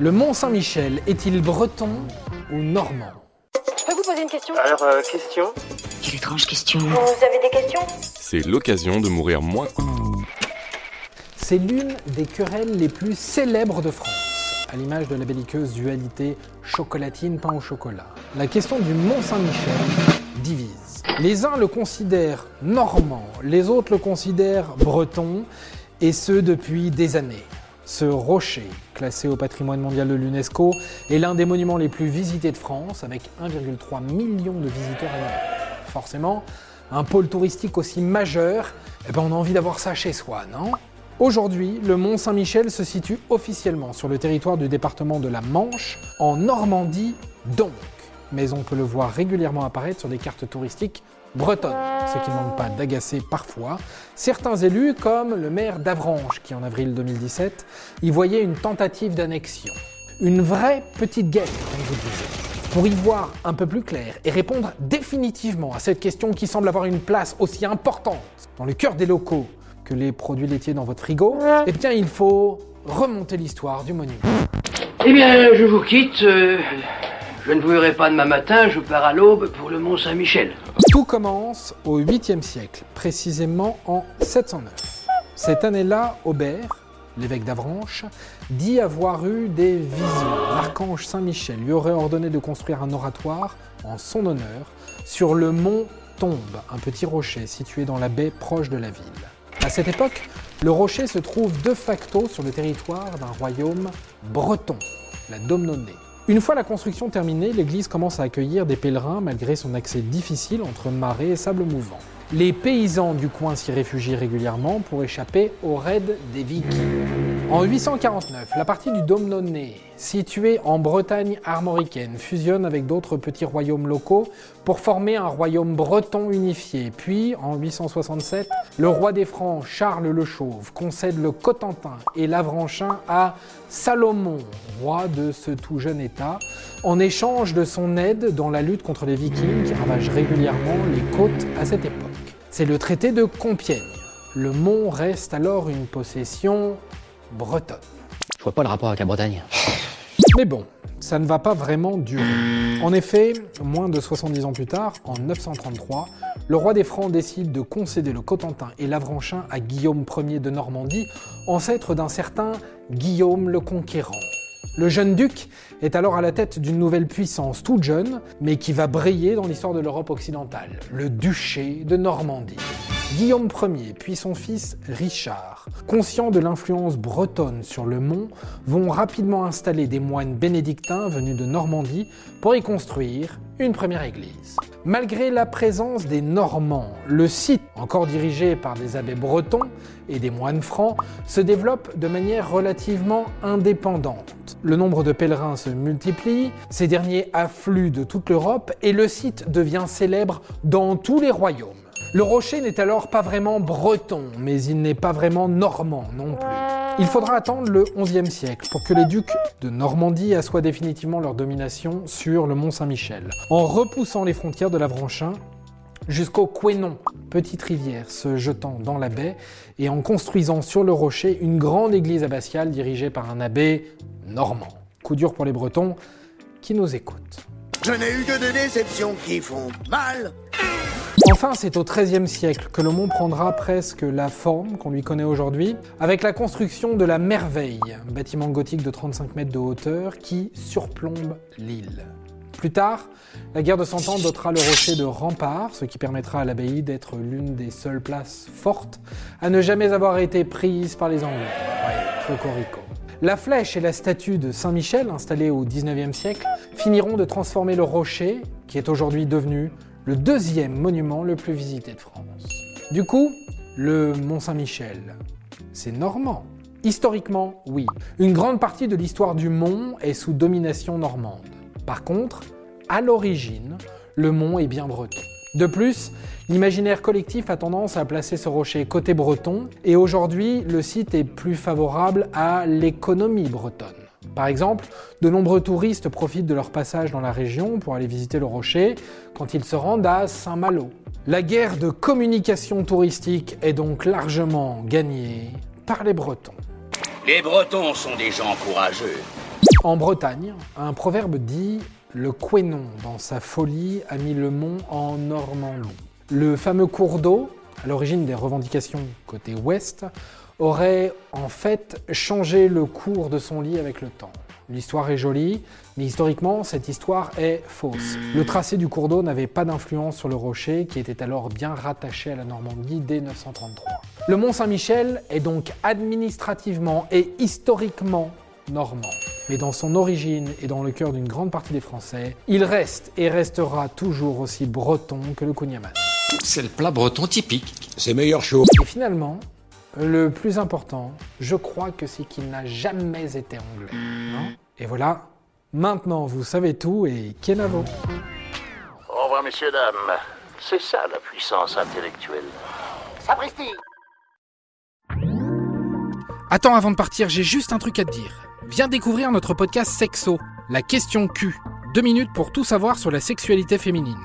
Le Mont Saint-Michel est-il breton ou normand Je peux vous poser une question Alors, euh, question Quelle étrange question. Vous avez des questions C'est l'occasion de mourir moins. C'est l'une des querelles les plus célèbres de France, à l'image de la belliqueuse dualité chocolatine-pain au chocolat. La question du Mont Saint-Michel divise. Les uns le considèrent normand, les autres le considèrent breton, et ce depuis des années. Ce rocher, classé au patrimoine mondial de l'UNESCO, est l'un des monuments les plus visités de France, avec 1,3 million de visiteurs annuels. Forcément, un pôle touristique aussi majeur, eh ben on a envie d'avoir ça chez soi, non? Aujourd'hui, le Mont Saint-Michel se situe officiellement sur le territoire du département de la Manche, en Normandie donc. Mais on peut le voir régulièrement apparaître sur des cartes touristiques bretonnes, ce qui ne manque pas d'agacer parfois certains élus, comme le maire d'Avranches, qui en avril 2017 y voyait une tentative d'annexion. Une vraie petite guerre, comme je vous disais. Pour y voir un peu plus clair et répondre définitivement à cette question qui semble avoir une place aussi importante dans le cœur des locaux que les produits laitiers dans votre frigo, eh bien il faut remonter l'histoire du monument. Eh bien, je vous quitte. euh, je ne vous verrai pas demain matin, je pars à l'aube pour le Mont Saint-Michel. Tout commence au 8e siècle, précisément en 709. Cette année-là, Aubert, l'évêque d'Avranches, dit avoir eu des visions. L'archange Saint-Michel lui aurait ordonné de construire un oratoire en son honneur sur le mont Tombe, un petit rocher situé dans la baie proche de la ville. À cette époque, le rocher se trouve de facto sur le territoire d'un royaume breton, la Domnonée. Une fois la construction terminée, l'église commence à accueillir des pèlerins malgré son accès difficile entre marais et sable mouvant. Les paysans du coin s'y réfugient régulièrement pour échapper aux raids des Vikings. En 849, la partie du Domnonée, située en Bretagne armoricaine, fusionne avec d'autres petits royaumes locaux pour former un royaume breton unifié. Puis, en 867, le roi des Francs, Charles le Chauve, concède le Cotentin et l'Avranchin à Salomon, roi de ce tout jeune État, en échange de son aide dans la lutte contre les Vikings qui ravagent régulièrement les côtes à cette époque. C'est le traité de Compiègne. Le mont reste alors une possession bretonne. Je vois pas le rapport avec la Bretagne. Mais bon, ça ne va pas vraiment durer. En effet, moins de 70 ans plus tard, en 933, le roi des Francs décide de concéder le Cotentin et l'Avranchin à Guillaume Ier de Normandie, ancêtre d'un certain Guillaume le Conquérant. Le jeune duc est alors à la tête d'une nouvelle puissance toute jeune, mais qui va briller dans l'histoire de l'Europe occidentale, le duché de Normandie. Guillaume Ier puis son fils Richard, conscients de l'influence bretonne sur le mont, vont rapidement installer des moines bénédictins venus de Normandie pour y construire une première église. Malgré la présence des Normands, le site, encore dirigé par des abbés bretons et des moines francs, se développe de manière relativement indépendante. Le nombre de pèlerins se multiplie, ces derniers affluent de toute l'Europe et le site devient célèbre dans tous les royaumes. Le rocher n'est alors pas vraiment breton, mais il n'est pas vraiment normand non plus. Il faudra attendre le XIe siècle pour que les ducs de Normandie assoient définitivement leur domination sur le mont Saint-Michel, en repoussant les frontières de l'Avranchin jusqu'au Quénon, petite rivière se jetant dans la baie, et en construisant sur le rocher une grande église abbatiale dirigée par un abbé normand. Coup dur pour les Bretons qui nous écoutent. Je n'ai eu que des déceptions qui font mal. Enfin, c'est au XIIIe siècle que le mont prendra presque la forme qu'on lui connaît aujourd'hui, avec la construction de la Merveille, un bâtiment gothique de 35 mètres de hauteur qui surplombe l'île. Plus tard, la guerre de Cent Ans dotera le rocher de remparts, ce qui permettra à l'abbaye d'être l'une des seules places fortes à ne jamais avoir été prise par les Anglais. La flèche et la statue de Saint-Michel, installées au XIXe siècle, finiront de transformer le rocher, qui est aujourd'hui devenu le deuxième monument le plus visité de France. Du coup, le Mont Saint-Michel, c'est normand. Historiquement, oui. Une grande partie de l'histoire du mont est sous domination normande. Par contre, à l'origine, le mont est bien breton. De plus, l'imaginaire collectif a tendance à placer ce rocher côté breton, et aujourd'hui, le site est plus favorable à l'économie bretonne. Par exemple, de nombreux touristes profitent de leur passage dans la région pour aller visiter le rocher quand ils se rendent à Saint-Malo. La guerre de communication touristique est donc largement gagnée par les Bretons. Les Bretons sont des gens courageux. En Bretagne, un proverbe dit Le Quénon, dans sa folie, a mis le mont en Normandie. Le fameux cours d'eau, à l'origine des revendications côté ouest, aurait en fait changé le cours de son lit avec le temps. L'histoire est jolie, mais historiquement, cette histoire est fausse. Le tracé du cours d'eau n'avait pas d'influence sur le rocher, qui était alors bien rattaché à la Normandie dès 933. Le Mont Saint-Michel est donc administrativement et historiquement normand. Mais dans son origine et dans le cœur d'une grande partie des Français, il reste et restera toujours aussi breton que le kouign-amann. C'est le plat breton typique. C'est meilleur chaud. Et finalement, le plus important, je crois que c'est qu'il n'a jamais été anglais. Non? Et voilà, maintenant vous savez tout et Kenavo. Au revoir, messieurs, dames. C'est ça la puissance intellectuelle. Sapristi Attends, avant de partir, j'ai juste un truc à te dire. Viens découvrir notre podcast Sexo, la question Q. Deux minutes pour tout savoir sur la sexualité féminine.